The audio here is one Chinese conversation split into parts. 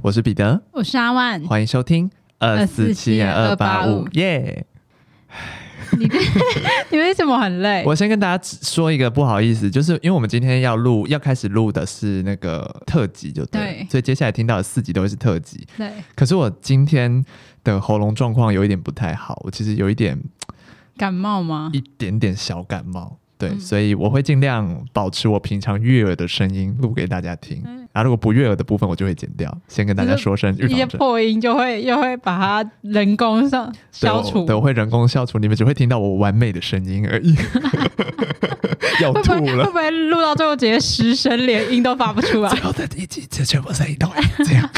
我是彼得，我是阿万，欢迎收听二四七二八五。耶。你 你为什么很累？我先跟大家说一个不好意思，就是因为我们今天要录，要开始录的是那个特辑，就对，对，所以接下来听到的四集都会是特辑。对，可是我今天的喉咙状况有一点不太好，我其实有一点感冒吗？一点点小感冒。对，嗯、所以我会尽量保持我平常悦耳的声音录给大家听。嗯、然后如果不悦耳的部分，我就会剪掉。先跟大家说声预防针，一些破音就会又会把它人工上消除对。对，我会人工消除，你们只会听到我完美的声音而已。要吐了，会不会录到最后直接失声，连音都发不出来？最后的一集，这全部声音都会这样。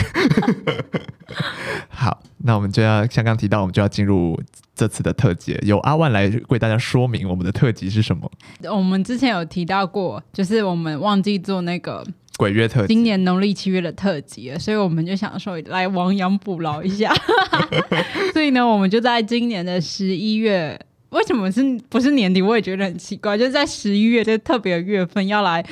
好，那我们就要像刚提到，我们就要进入。这次的特辑由阿万来为大家说明我们的特辑是什么。我们之前有提到过，就是我们忘记做那个鬼月特辑，今年农历七月的特辑，所以我们就想说来亡羊补牢一下。所以呢，我们就在今年的十一月。为什么是不是年底？我也觉得很奇怪，就是在十一月这特别的月份要来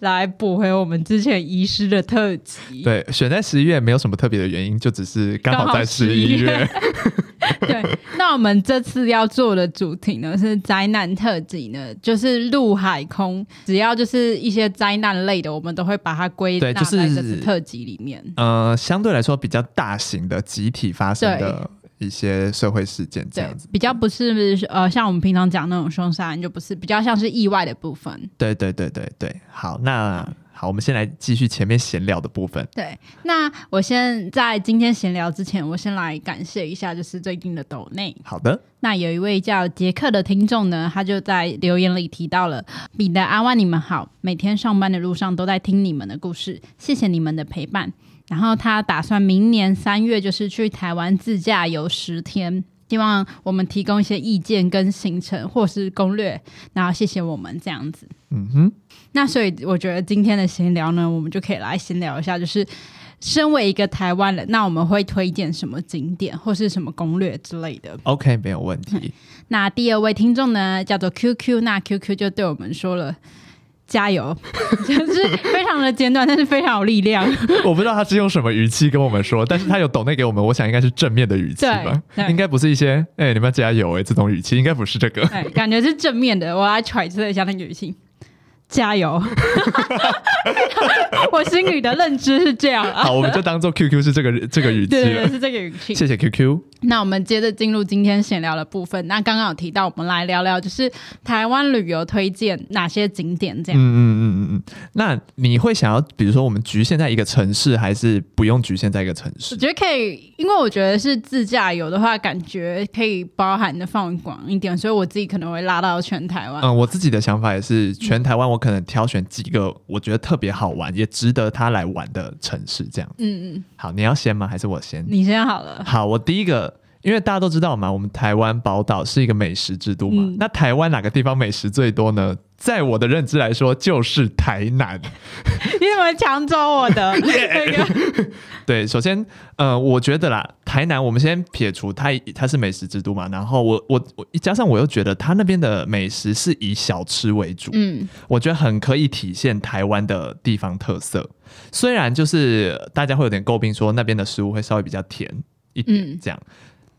来补回我们之前遗失的特辑。对，选在十一月没有什么特别的原因，就只是刚好在十一月。对，那我们这次要做的主题呢是灾难特辑呢，就是陆海空，只要就是一些灾难类的，我们都会把它归纳在这次特辑里面。就是、呃，相对来说比较大型的集体发生的。一些社会事件这样子，比较不是呃，像我们平常讲那种凶杀案，就不是比较像是意外的部分。对对对对对，好，那好，我们先来继续前面闲聊的部分。对，那我先在今天闲聊之前，我先来感谢一下，就是最近的抖内。好的，那有一位叫杰克的听众呢，他就在留言里提到了彼得阿万，你们好，每天上班的路上都在听你们的故事，谢谢你们的陪伴。然后他打算明年三月就是去台湾自驾游十天，希望我们提供一些意见跟行程或是攻略，然后谢谢我们这样子。嗯哼，那所以我觉得今天的闲聊呢，我们就可以来闲聊一下，就是身为一个台湾人，那我们会推荐什么景点或是什么攻略之类的？OK，没有问题。那第二位听众呢，叫做 QQ，那 QQ 就对我们说了。加油，就是非常的简短，但是非常有力量。我不知道他是用什么语气跟我们说，但是他有抖内给我们，我想应该是正面的语气吧，应该不是一些“哎、欸，你们要加油、欸”哎这种语气，应该不是这个。哎，感觉是正面的，我来揣测一下那个语气。加油！我心里的认知是这样啊。好，我们就当做 QQ 是这个这个语气对，对，对，是这个语气。谢谢 QQ。那我们接着进入今天闲聊的部分。那刚刚有提到，我们来聊聊就是台湾旅游推荐哪些景点这样。嗯嗯嗯嗯嗯。那你会想要，比如说我们局限在一个城市，还是不用局限在一个城市？我觉得可以，因为我觉得是自驾游的话，感觉可以包含的范围广一点，所以我自己可能会拉到全台湾。嗯，我自己的想法也是全台湾我。可能挑选几个我觉得特别好玩，也值得他来玩的城市，这样。嗯嗯。好，你要先吗？还是我先？你先好了。好，我第一个，因为大家都知道嘛，我们台湾宝岛是一个美食之都嘛。嗯、那台湾哪个地方美食最多呢？在我的认知来说，就是台南。你怎么抢走我的! 对，首先，呃，我觉得啦，台南，我们先撇除它，它是美食之都嘛。然后我，我，我，加上我又觉得它那边的美食是以小吃为主。嗯，我觉得很可以体现台湾的地方特色。虽然就是大家会有点诟病，说那边的食物会稍微比较甜一点，这样，嗯、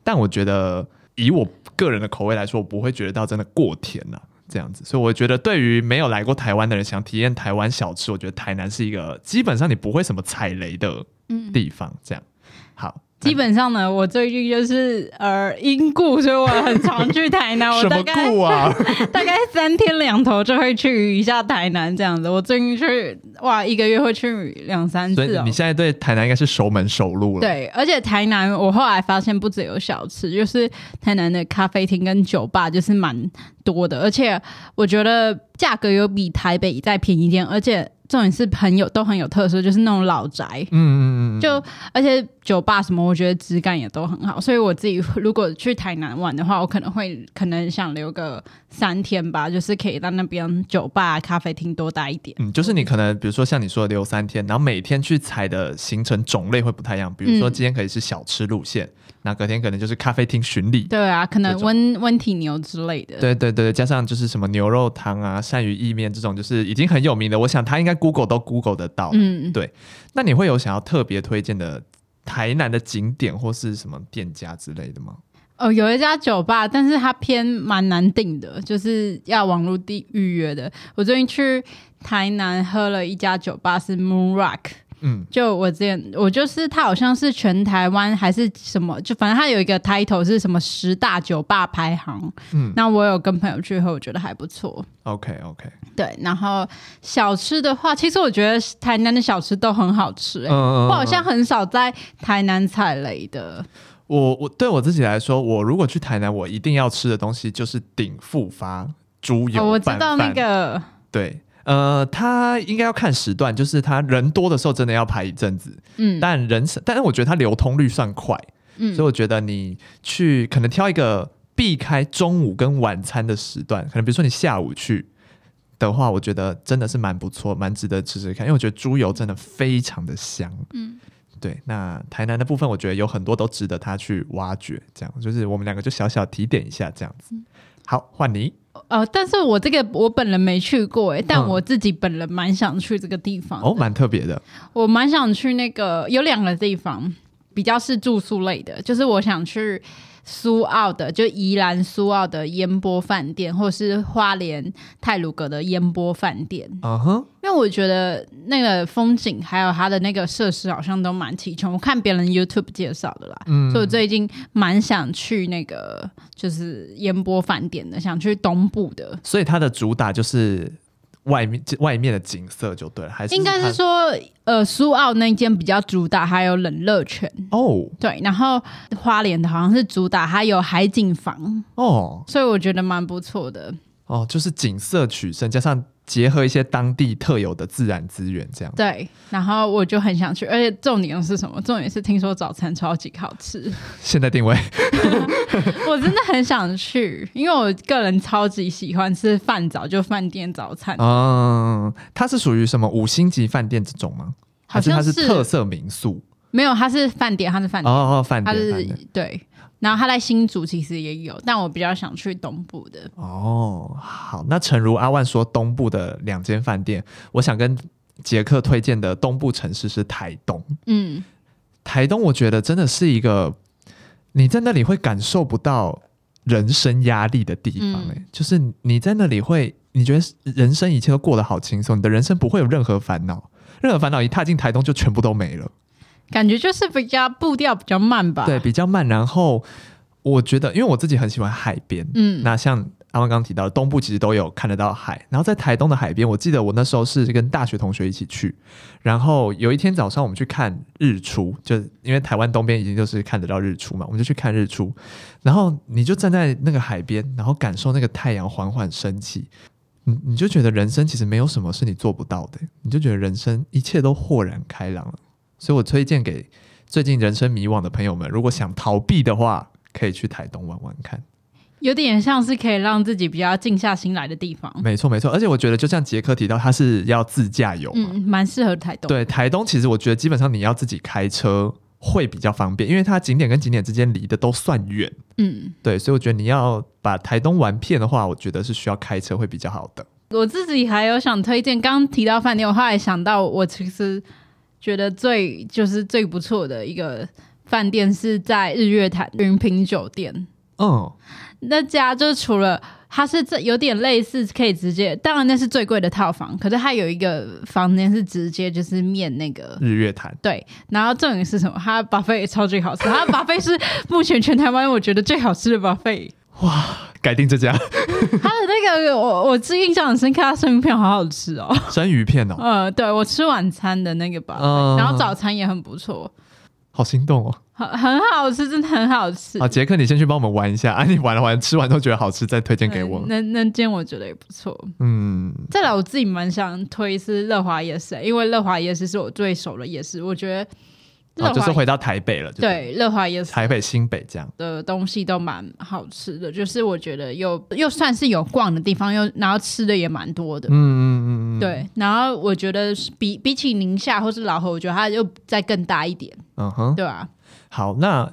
但我觉得以我个人的口味来说，我不会觉得到真的过甜了、啊。这样子，所以我觉得对于没有来过台湾的人，想体验台湾小吃，我觉得台南是一个基本上你不会什么踩雷的地方。这样，好。基本上呢，我最近就是呃因故，所以我很常去台南。我大概什么故啊？大概三天两头就会去一下台南这样子。我最近去哇，一个月会去两三次哦。所以你现在对台南应该是熟门熟路了。对，而且台南我后来发现不只有小吃，就是台南的咖啡厅跟酒吧就是蛮多的，而且我觉得价格有比台北再便宜一点，而且。重点是朋友都很有特色，就是那种老宅，嗯嗯嗯，就而且酒吧什么，我觉得质感也都很好，所以我自己如果去台南玩的话，我可能会可能想留个三天吧，就是可以在那边酒吧、咖啡厅多待一点。嗯，就是你可能比如说像你说的留三天，然后每天去踩的行程种类会不太一样，比如说今天可以是小吃路线。那隔天可能就是咖啡厅巡礼。对啊，可能温温体牛之类的。对对对，加上就是什么牛肉汤啊、鳝鱼意面这种，就是已经很有名的。我想他应该 Google 都 Google 得到。嗯，对。那你会有想要特别推荐的台南的景点或是什么店家之类的吗？哦，有一家酒吧，但是它偏蛮难订的，就是要网络订预约的。我最近去台南喝了一家酒吧，是 Moon Rock。嗯，就我之前，我就是他好像是全台湾还是什么，就反正他有一个 title 是什么十大酒吧排行。嗯，那我有跟朋友去喝，我觉得还不错。OK OK。对，然后小吃的话，其实我觉得台南的小吃都很好吃，欸。嗯，嗯，嗯，我好像很少在台南踩雷的。我我对我自己来说，我如果去台南，我一定要吃的东西就是鼎富发猪油。我知道那个。对，呃，他应该要看时段，就是他人多的时候真的要排一阵子。嗯。但人少，但是我觉得它流通率算快。嗯。所以我觉得你去可能挑一个避开中午跟晚餐的时段，可能比如说你下午去的话，我觉得真的是蛮不错，蛮值得吃吃看，因为我觉得猪油真的非常的香。嗯。对，那台南的部分，我觉得有很多都值得他去挖掘。这样，就是我们两个就小小提点一下，这样子。好，换你。呃，但是我这个我本人没去过，哎，但我自己本人蛮想去这个地方。哦，蛮特别的。我蛮想去那个，有两个地方比较是住宿类的，就是我想去。苏澳的就宜兰苏澳的烟波饭店，或是花莲泰鲁阁的烟波饭店。嗯哼，因为我觉得那个风景还有它的那个设施好像都蛮齐全。我看别人 YouTube 介绍的啦，嗯，所以我最近蛮想去那个就是烟波饭店的，想去东部的。所以它的主打就是。外面外面的景色就对了，还是应该是说，呃，苏澳那间比较主打，还有冷热泉。哦，对，然后花莲的好像是主打，还有海景房。哦，所以我觉得蛮不错的。哦，就是景色取胜，加上。结合一些当地特有的自然资源，这样对。然后我就很想去，而且重点是什么？重点是听说早餐超级好吃。现在定位，我真的很想去，因为我个人超级喜欢吃饭早，就饭店早餐。嗯，它是属于什么五星级饭店这种吗？还是它是特色民宿？没有，他是饭店，他是饭店哦，哦，饭店，他是对。然后他在新竹其实也有，但我比较想去东部的。哦，好，那诚如阿万说，东部的两间饭店，我想跟杰克推荐的东部城市是台东。嗯，台东我觉得真的是一个你在那里会感受不到人生压力的地方，欸，哎、嗯，就是你在那里会，你觉得人生一切都过得好轻松，你的人生不会有任何烦恼，任何烦恼一踏进台东就全部都没了。感觉就是比较步调比较慢吧，对，比较慢。然后我觉得，因为我自己很喜欢海边，嗯，那像阿万刚刚提到的，东部其实都有看得到海。然后在台东的海边，我记得我那时候是跟大学同学一起去，然后有一天早上我们去看日出，就因为台湾东边已经就是看得到日出嘛，我们就去看日出。然后你就站在那个海边，然后感受那个太阳缓缓升起，你你就觉得人生其实没有什么是你做不到的，你就觉得人生一切都豁然开朗了。所以我推荐给最近人生迷惘的朋友们，如果想逃避的话，可以去台东玩玩看。有点像是可以让自己比较静下心来的地方。没错没错，而且我觉得就像杰克提到，他是要自驾游嘛，嗯，蛮适合台东。对，台东其实我觉得基本上你要自己开车会比较方便，因为它景点跟景点之间离的都算远。嗯，对，所以我觉得你要把台东玩遍的话，我觉得是需要开车会比较好的。我自己还有想推荐，刚刚提到饭店，我后来想到我其实。觉得最就是最不错的一个饭店是在日月潭云品酒店。嗯，那家就是除了它是这有点类似可以直接，当然那是最贵的套房，可是它有一个房间是直接就是面那个日月潭。对，然后重点是什么？它 buffet 也超级好吃，它 buffet 是目前全台湾我觉得最好吃的 buffet。哇，改定这家。他的那个我我记印象很深刻，他生鱼片好好吃哦，生鱼片哦。呃，对我吃晚餐的那个吧，嗯、然后早餐也很不错，好心动哦，很很好吃，真的很好吃。好，杰克，你先去帮我们玩一下 啊！你玩了玩，吃完都觉得好吃，再推荐给我。嗯、那那间我觉得也不错，嗯。再来，我自己蛮想推是乐华夜市，因为乐华夜市是我最熟的夜市，我觉得。哦，就是回到台北了。对，乐华夜市，台北、新北这样的东西都蛮好吃的，就是我觉得又又算是有逛的地方，又然后吃的也蛮多的。嗯嗯嗯对，然后我觉得比比起宁夏或是老河，我觉得它又再更大一点。嗯哼，对吧？好，那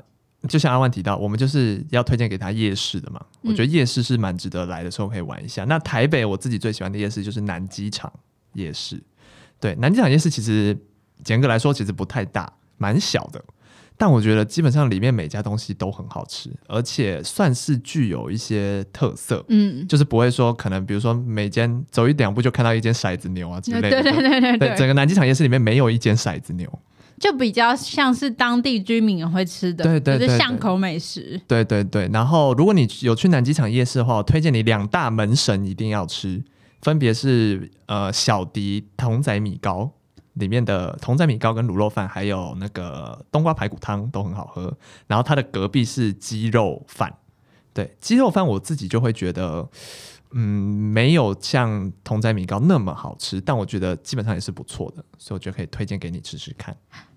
就像阿万提到，我们就是要推荐给他夜市的嘛。嗯、我觉得夜市是蛮值得来的时候可以玩一下。那台北我自己最喜欢的夜市就是南机场夜市。对，南机场夜市其实严格来说其实不太大，蛮小的。但我觉得基本上里面每家东西都很好吃，而且算是具有一些特色。嗯，就是不会说可能比如说每间走一两步就看到一间骰子牛啊之类的。对对对对对，对，整个南机场夜市里面没有一间骰子牛。就比较像是当地居民会吃的，对对对，就是巷口美食。对对对，然后如果你有去南机场夜市的话，我推荐你两大门神一定要吃，分别是呃小迪童仔米糕里面的同仔米糕跟卤肉饭，还有那个冬瓜排骨汤都很好喝。然后它的隔壁是鸡肉饭，对，鸡肉饭我自己就会觉得。嗯，没有像同仔米糕那么好吃，但我觉得基本上也是不错的，所以我觉得可以推荐给你吃吃看。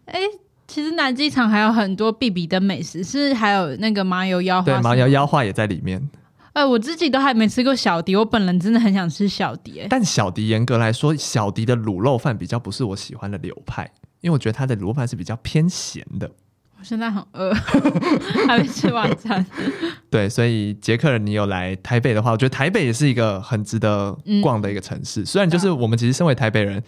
哎，其实南机场还有很多必比的美食，是还有那个麻油腰花，对，麻油腰花也在里面。哎，我自己都还没吃过小迪，我本人真的很想吃小迪。但小迪严格来说，小迪的卤肉饭比较不是我喜欢的流派，因为我觉得它的卤肉饭是比较偏咸的。我现在很饿，还没吃晚餐。对，所以杰克，你有来台北的话，我觉得台北也是一个很值得逛的一个城市。嗯、虽然就是我们其实身为台北人，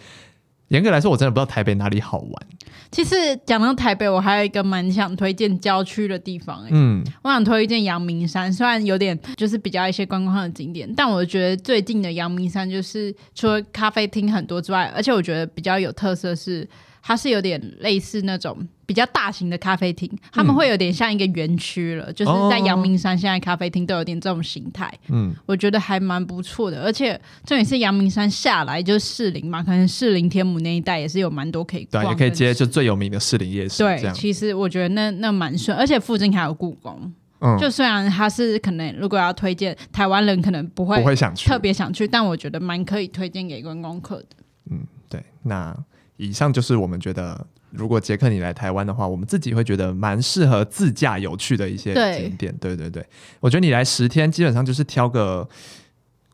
严格来说，我真的不知道台北哪里好玩。其实讲到台北，我还有一个蛮想推荐郊区的地方。嗯，我想推荐阳明山，虽然有点就是比较一些观光的景点，但我觉得最近的阳明山就是除了咖啡厅很多之外，而且我觉得比较有特色是。它是有点类似那种比较大型的咖啡厅，他们会有点像一个园区了，嗯、就是在阳明山现在咖啡厅都有点这种形态。嗯，我觉得还蛮不错的，而且重点是阳明山下来就是士林嘛，可能士林天母那一带也是有蛮多可以逛，对，也可以接就最有名的士林夜市。对，其实我觉得那那蛮顺，而且附近还有故宫。嗯，就虽然它是可能如果要推荐台湾人可能不会不会想去特别想去，但我觉得蛮可以推荐给观光客的。嗯，对，那。以上就是我们觉得，如果杰克你来台湾的话，我们自己会觉得蛮适合自驾游去的一些景点。对，对对对，我觉得你来十天，基本上就是挑个，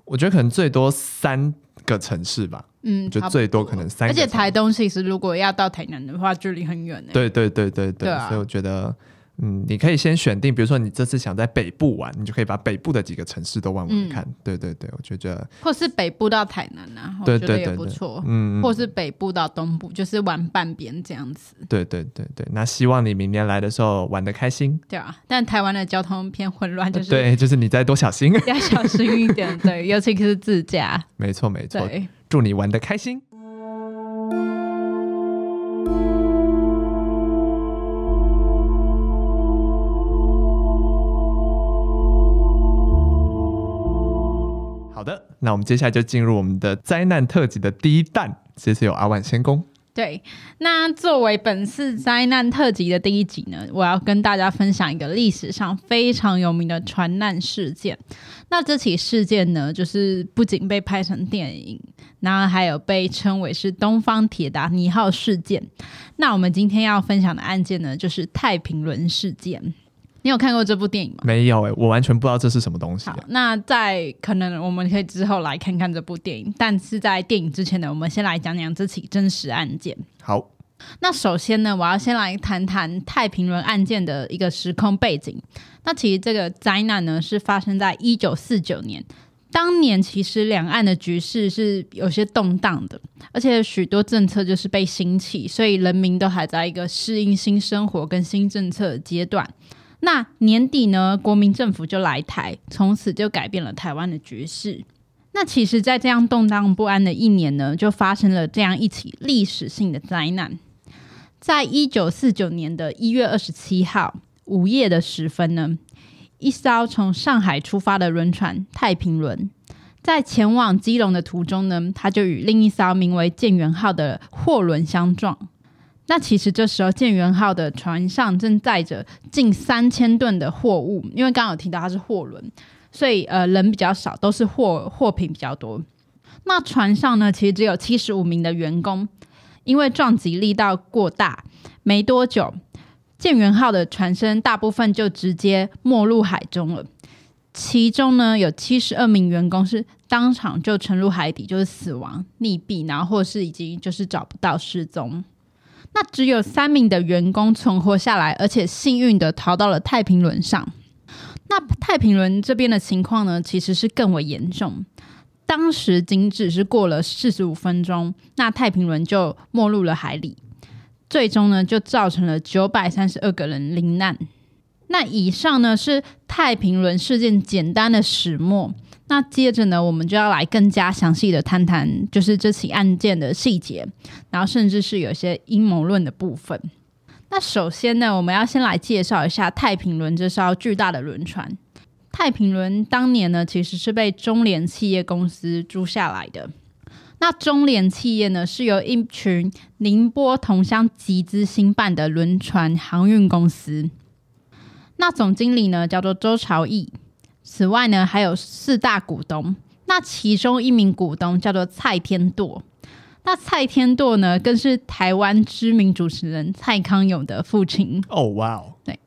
我觉得可能最多三个城市吧。嗯，就最多可能三个。而且台东其实如果要到台南的话，距离很远呢。对对对对对，所以我觉得。嗯，你可以先选定，比如说你这次想在北部玩，你就可以把北部的几个城市都玩玩看。嗯、对对对，我觉得，或是北部到台南啊，对对对，不错。嗯，或是北部到东部，就是玩半边这样子。对对对对，那希望你明年来的时候玩的开心。对啊，但台湾的交通偏混乱，就是对，就是你再多小心，要小心一点。对，尤其是自驾。没错没错，祝你玩的开心。那我们接下来就进入我们的灾难特辑的第一弹，这次有阿万先攻。对，那作为本次灾难特辑的第一集呢，我要跟大家分享一个历史上非常有名的船难事件。那这起事件呢，就是不仅被拍成电影，然后还有被称为是东方铁达尼号事件。那我们今天要分享的案件呢，就是太平轮事件。你有看过这部电影吗？没有哎、欸，我完全不知道这是什么东西。好，那在可能我们可以之后来看看这部电影，但是在电影之前呢，我们先来讲讲这起真实案件。好，那首先呢，我要先来谈谈太平轮案件的一个时空背景。那其实这个灾难呢，是发生在一九四九年，当年其实两岸的局势是有些动荡的，而且许多政策就是被兴起，所以人民都还在一个适应新生活跟新政策的阶段。那年底呢，国民政府就来台，从此就改变了台湾的局势。那其实，在这样动荡不安的一年呢，就发生了这样一起历史性的灾难。在一九四九年的一月二十七号午夜的时分呢，一艘从上海出发的轮船“太平轮”在前往基隆的途中呢，它就与另一艘名为“建元号”的货轮相撞。那其实这时候建元号的船上正载着近三千吨的货物，因为刚刚有提到它是货轮，所以呃人比较少，都是货货品比较多。那船上呢，其实只有七十五名的员工，因为撞击力道过大，没多久建元号的船身大部分就直接没入海中了。其中呢，有七十二名员工是当场就沉入海底，就是死亡溺毙，然后或是已经就是找不到失踪。那只有三名的员工存活下来，而且幸运的逃到了太平轮上。那太平轮这边的情况呢，其实是更为严重。当时仅只是过了四十五分钟，那太平轮就没入了海里，最终呢就造成了九百三十二个人罹难。那以上呢是太平轮事件简单的始末。那接着呢，我们就要来更加详细的谈谈，就是这起案件的细节，然后甚至是有些阴谋论的部分。那首先呢，我们要先来介绍一下太平轮这艘巨大的轮船。太平轮当年呢，其实是被中联企业公司租下来的。那中联企业呢，是由一群宁波同乡集资兴办的轮船航运公司。那总经理呢，叫做周朝义。此外呢，还有四大股东。那其中一名股东叫做蔡天舵。那蔡天舵呢，更是台湾知名主持人蔡康永的父亲。哦，哇哦！对。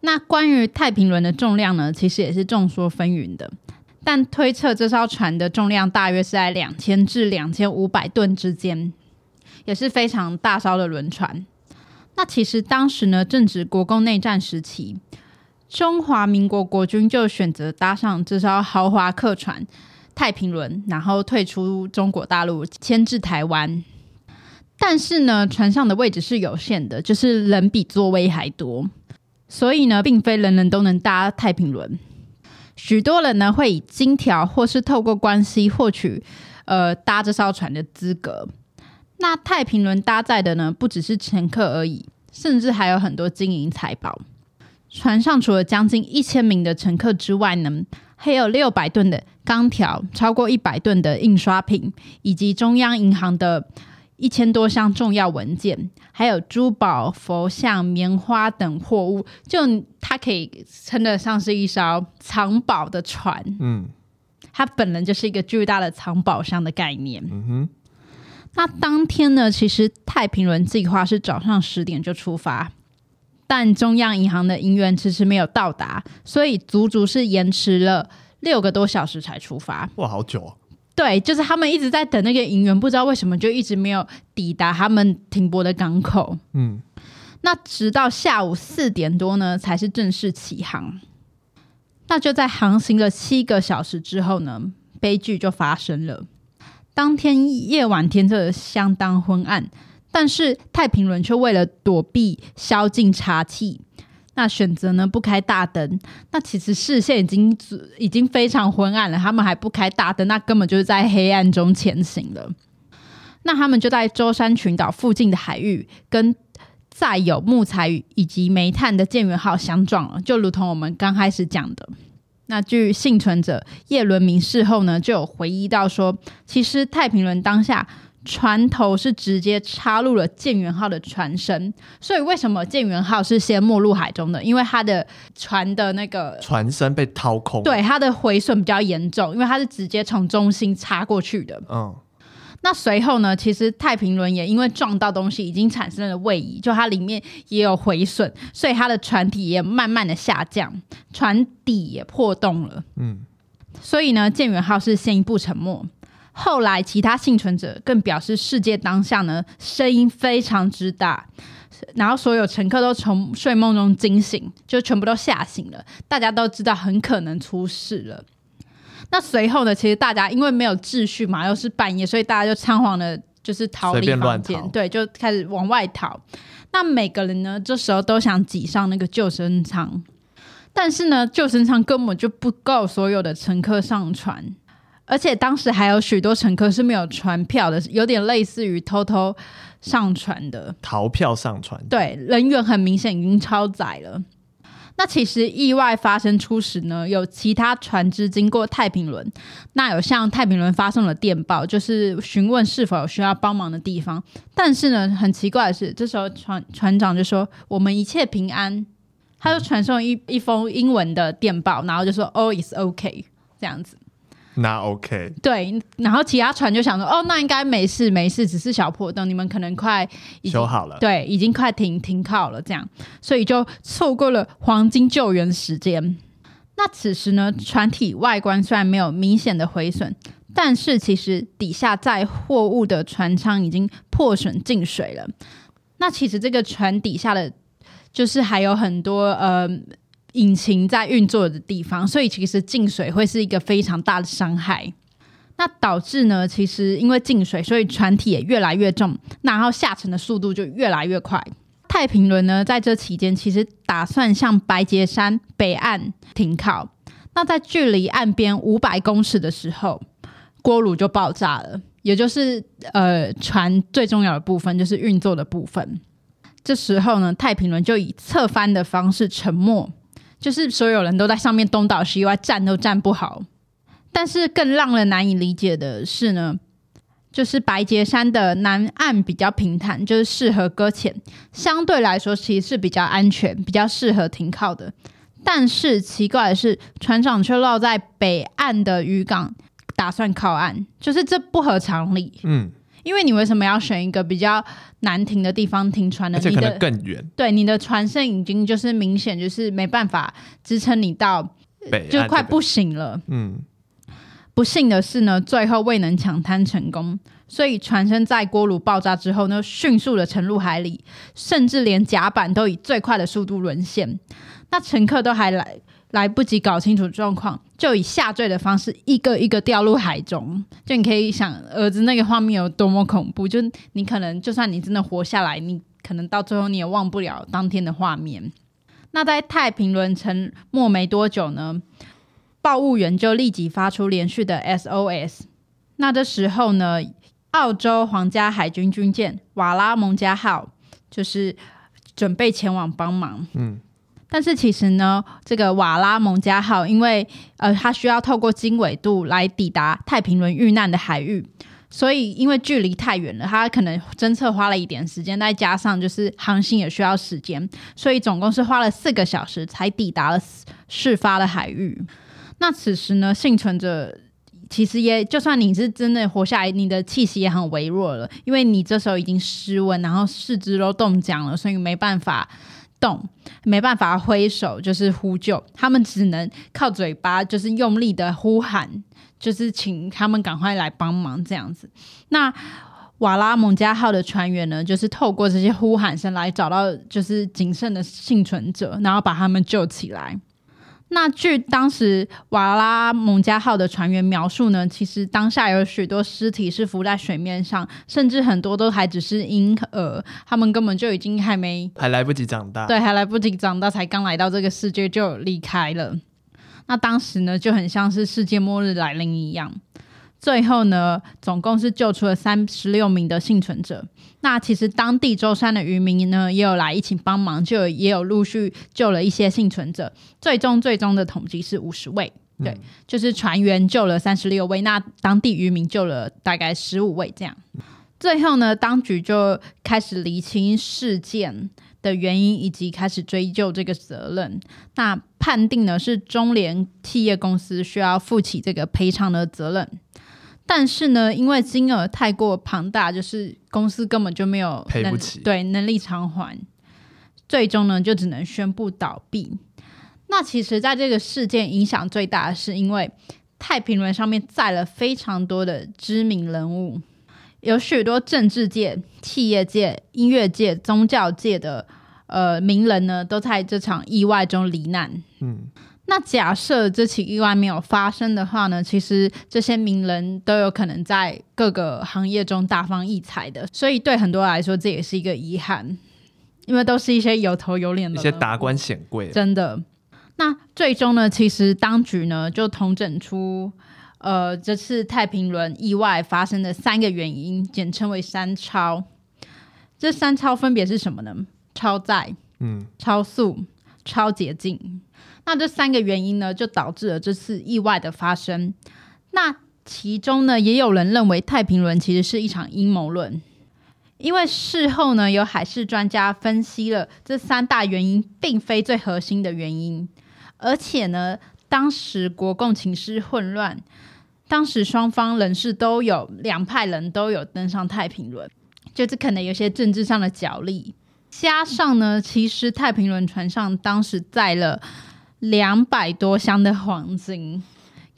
那关于太平轮的重量呢，其实也是众说纷纭的。但推测这艘船的重量大约是在两千至两千五百吨之间，也是非常大艘的轮船。那其实当时呢，正值国共内战时期。中华民国国军就选择搭上这艘豪华客船“太平轮”，然后退出中国大陆，迁至台湾。但是呢，船上的位置是有限的，就是人比座位还多，所以呢，并非人人都能搭太平轮。许多人呢，会以金条或是透过关系获取呃搭这艘船的资格。那太平轮搭载的呢，不只是乘客而已，甚至还有很多金银财宝。船上除了将近一千名的乘客之外呢，还有六百吨的钢条、超过一百吨的印刷品，以及中央银行的一千多箱重要文件，还有珠宝、佛像、棉花等货物，就它可以称得上是一艘藏宝的船。嗯，它本人就是一个巨大的藏宝箱的概念。嗯哼，那当天呢，其实太平轮计划是早上十点就出发。但中央银行的银元迟迟没有到达，所以足足是延迟了六个多小时才出发。哇，好久啊！对，就是他们一直在等那个银元，不知道为什么就一直没有抵达他们停泊的港口。嗯，那直到下午四点多呢，才是正式起航。那就在航行了七个小时之后呢，悲剧就发生了。当天夜晚天色相当昏暗。但是太平轮却为了躲避宵禁查缉，那选择呢不开大灯。那其实视线已经已经非常昏暗了，他们还不开大灯，那根本就是在黑暗中前行了。那他们就在舟山群岛附近的海域，跟载有木材以及煤炭的建元号相撞了，就如同我们刚开始讲的。那据幸存者叶伦明事后呢，就有回忆到说，其实太平轮当下。船头是直接插入了建元号的船身，所以为什么建元号是先没入海中的？因为它的船的那个船身被掏空，对，它的毁损比较严重，因为它是直接从中心插过去的。嗯，那随后呢，其实太平轮也因为撞到东西，已经产生了位移，就它里面也有毁损，所以它的船体也慢慢的下降，船底也破洞了。嗯，所以呢，建元号是先一步沉没。后来，其他幸存者更表示，事件当下呢，声音非常之大，然后所有乘客都从睡梦中惊醒，就全部都吓醒了。大家都知道很可能出事了。那随后呢，其实大家因为没有秩序嘛，又是半夜，所以大家就仓皇的，就是逃离房间，对，就开始往外逃。那每个人呢，这时候都想挤上那个救生舱，但是呢，救生舱根本就不够所有的乘客上船。而且当时还有许多乘客是没有船票的，有点类似于偷偷上船的逃票上船。对，人员很明显已经超载了。那其实意外发生初始呢，有其他船只经过太平轮，那有向太平轮发送了电报，就是询问是否有需要帮忙的地方。但是呢，很奇怪的是，这时候船船长就说：“我们一切平安。”他就传送一一封英文的电报，然后就说：“All is okay。”这样子。那 OK，对，然后其他船就想说，哦，那应该没事没事，只是小破洞，你们可能快修好了，对，已经快停停靠了，这样，所以就错过了黄金救援时间。那此时呢，船体外观虽然没有明显的毁损，但是其实底下载货物的船舱已经破损进水了。那其实这个船底下的，就是还有很多呃引擎在运作的地方，所以其实进水会是一个非常大的伤害。那导致呢，其实因为进水，所以船体也越来越重，然后下沉的速度就越来越快。太平轮呢，在这期间其实打算向白节山北岸停靠。那在距离岸边五百公尺的时候，锅炉就爆炸了，也就是呃船最重要的部分，就是运作的部分。这时候呢，太平轮就以侧翻的方式沉没，就是所有人都在上面东倒西歪，站都站不好。但是更让人难以理解的是呢，就是白节山的南岸比较平坦，就是适合搁浅，相对来说其实是比较安全、比较适合停靠的。但是奇怪的是，船长却绕在北岸的渔港打算靠岸，就是这不合常理。嗯，因为你为什么要选一个比较难停的地方停船呢？而且可能更远。对，你的船身已经就是明显就是没办法支撑你到，就快不行了。嗯。不幸的是呢，最后未能抢滩成功，所以船身在锅炉爆炸之后呢，迅速的沉入海里，甚至连甲板都以最快的速度沦陷。那乘客都还来来不及搞清楚状况，就以下坠的方式一个一个掉入海中。就你可以想，儿子那个画面有多么恐怖，就你可能就算你真的活下来，你可能到最后你也忘不了当天的画面。那在太平轮沉没没多久呢，报务员就立即发出连续的 SOS。那这时候呢，澳洲皇家海军军舰瓦拉蒙加号就是准备前往帮忙。嗯，但是其实呢，这个瓦拉蒙加号因为呃，它需要透过经纬度来抵达太平轮遇难的海域，所以因为距离太远了，它可能侦测花了一点时间，再加上就是航行也需要时间，所以总共是花了四个小时才抵达了事发的海域。那此时呢，幸存者其实也就算你是真的活下来，你的气息也很微弱了，因为你这时候已经失温，然后四肢都冻僵了，所以没办法动，没办法挥手，就是呼救，他们只能靠嘴巴，就是用力的呼喊，就是请他们赶快来帮忙这样子。那瓦拉蒙加号的船员呢，就是透过这些呼喊声来找到就是仅剩的幸存者，然后把他们救起来。那据当时瓦拉蒙加号的船员描述呢，其实当下有许多尸体是浮在水面上，甚至很多都还只是婴儿，他们根本就已经还没还来不及长大，对，还来不及长大，才刚来到这个世界就离开了。那当时呢，就很像是世界末日来临一样。最后呢，总共是救出了三十六名的幸存者。那其实当地舟山的渔民呢，也有来一起帮忙，就也有陆续救了一些幸存者。最终最终的统计是五十位，对，嗯、就是船员救了三十六位，那当地渔民救了大概十五位这样。最后呢，当局就开始厘清事件的原因，以及开始追究这个责任。那判定呢，是中联企业公司需要负起这个赔偿的责任。但是呢，因为金额太过庞大，就是公司根本就没有赔不起，对能力偿还，最终呢就只能宣布倒闭。那其实，在这个事件影响最大的是，因为太平轮上面载了非常多的知名人物，有许多政治界、企业界、音乐界、宗教界的呃名人呢，都在这场意外中罹难。嗯。那假设这起意外没有发生的话呢？其实这些名人都有可能在各个行业中大放异彩的，所以对很多人来说这也是一个遗憾，因为都是一些有头有脸的，一些达官显贵。真的。那最终呢？其实当局呢就统整出，呃，这次太平轮意外发生的三个原因，简称为三超。这三超分别是什么呢？超载、嗯，超速、超捷径。那这三个原因呢，就导致了这次意外的发生。那其中呢，也有人认为太平轮其实是一场阴谋论，因为事后呢，有海事专家分析了这三大原因并非最核心的原因，而且呢，当时国共情势混乱，当时双方人士都有两派人都有登上太平轮，就是可能有些政治上的角力，加上呢，其实太平轮船上当时载了。两百多箱的黄金，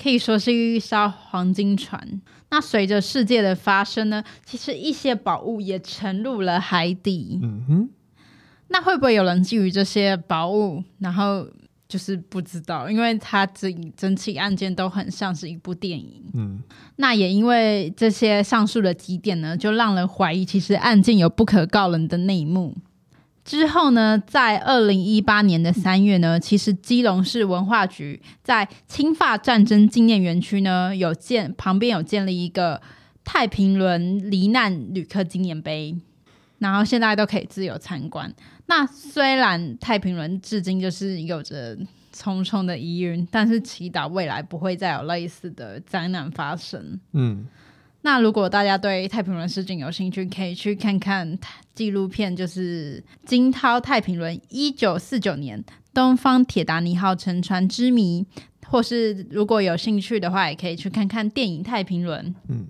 可以说是一艘黄金船。那随着世界的发生呢，其实一些宝物也沉入了海底。嗯哼，那会不会有人觊觎这些宝物？然后就是不知道，因为它整整起案件都很像是一部电影。嗯，那也因为这些上述的几点呢，就让人怀疑其实案件有不可告人的内幕。之后呢，在二零一八年的三月呢，其实基隆市文化局在清法战争纪念园区呢，有建旁边有建立一个太平轮罹难旅客纪念碑，然后现在都可以自由参观。那虽然太平轮至今就是有着重重的疑云，但是祈祷未来不会再有类似的灾难发生。嗯。那如果大家对太平轮事件有兴趣，可以去看看纪录片，就是惊涛太平轮一九四九年东方铁达尼号沉船之谜，或是如果有兴趣的话，也可以去看看电影《太平轮》。嗯，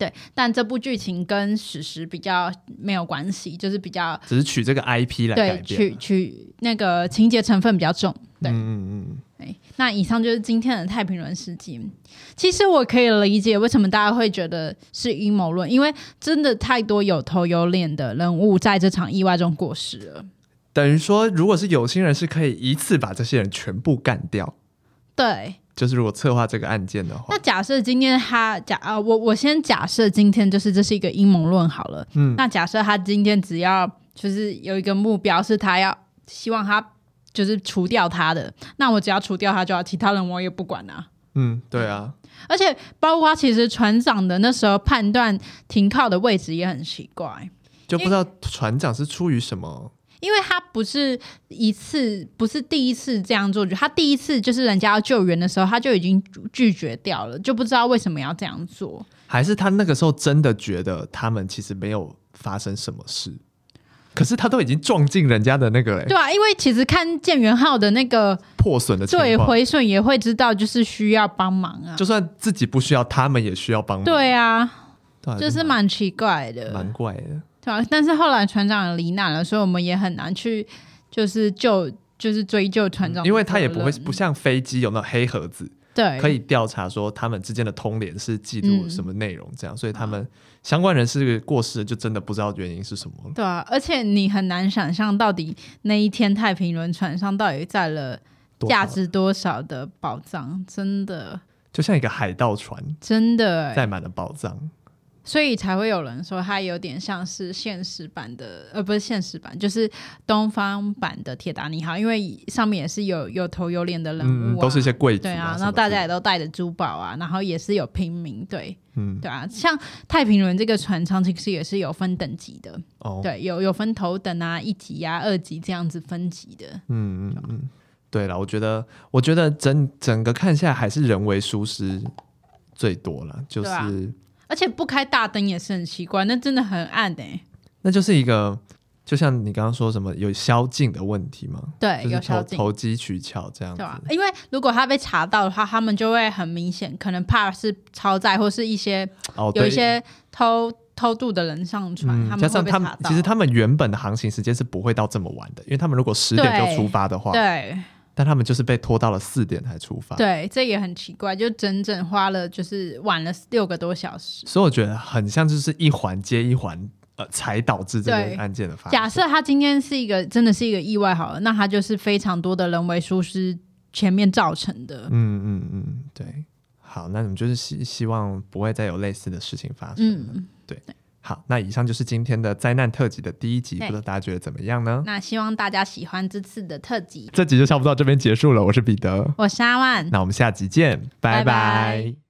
对，但这部剧情跟史实比较没有关系，就是比较只是取这个 IP 来改编，取取那个情节成分比较重。对，嗯嗯嗯。那以上就是今天的太平轮事件。其实我可以理解为什么大家会觉得是阴谋论，因为真的太多有头有脸的人物在这场意外中过世了。等于说，如果是有心人，是可以一次把这些人全部干掉。对，就是如果策划这个案件的话。那假设今天他假啊，我我先假设今天就是这是一个阴谋论好了。嗯，那假设他今天只要就是有一个目标，是他要希望他。就是除掉他的，那我只要除掉他就好，其他人我也不管啊。嗯，对啊。而且包括其实船长的那时候判断停靠的位置也很奇怪，就不知道船长是出于什么。因为他不是一次，不是第一次这样做，他第一次就是人家要救援的时候，他就已经拒绝掉了，就不知道为什么要这样做。还是他那个时候真的觉得他们其实没有发生什么事？可是他都已经撞进人家的那个嘞，对啊，因为其实看建元号的那个破损的对毁损也会知道，就是需要帮忙啊。就算自己不需要，他们也需要帮忙。对啊，就是蛮奇怪的，蛮怪的。对啊，但是后来船长罹难了，所以我们也很难去就是救，就是追究船长，因为他也不会不像飞机有那种黑盒子。对，可以调查说他们之间的通联是记录什么内容，这样，嗯、所以他们相关人士过世就真的不知道原因是什么。对啊，而且你很难想象到底那一天太平轮船上到底载了价值多少的宝藏，真的就像一个海盗船，真的载满了宝藏。所以才会有人说它有点像是现实版的，呃，不是现实版，就是东方版的铁达尼号，因为上面也是有有头有脸的人物、啊嗯，都是一些贵族、啊，对啊，然后大家也都带着珠宝啊，然后也是有平民，对，嗯，对啊，像太平轮这个船舱其实也是有分等级的，哦，对，有有分头等啊，一级啊，二级这样子分级的，嗯嗯嗯，对了，我觉得，我觉得整整个看下来还是人为疏失最多了，就是。而且不开大灯也是很奇怪，那真的很暗哎、欸。那就是一个，就像你刚刚说什么有宵禁的问题吗？对，就是、有宵禁，投机取巧这样子。对啊，因为如果他被查到的话，他们就会很明显，可能怕是超载或是一些、哦、有一些偷偷渡的人上船。加上他们其实他们原本的航行时间是不会到这么晚的，因为他们如果十点就出发的话，对。对但他们就是被拖到了四点才出发，对，这也很奇怪，就整整花了就是晚了六个多小时。所以我觉得很像就是一环接一环，呃，才导致这个案件的发生。假设他今天是一个真的是一个意外好了，那他就是非常多的人为疏失前面造成的。嗯嗯嗯，对。好，那你们就是希希望不会再有类似的事情发生。嗯，对。对好，那以上就是今天的灾难特辑的第一集，不知道大家觉得怎么样呢？那希望大家喜欢这次的特辑。这集就差不多到这边结束了，我是彼得，我是阿万，那我们下集见，拜拜。拜拜。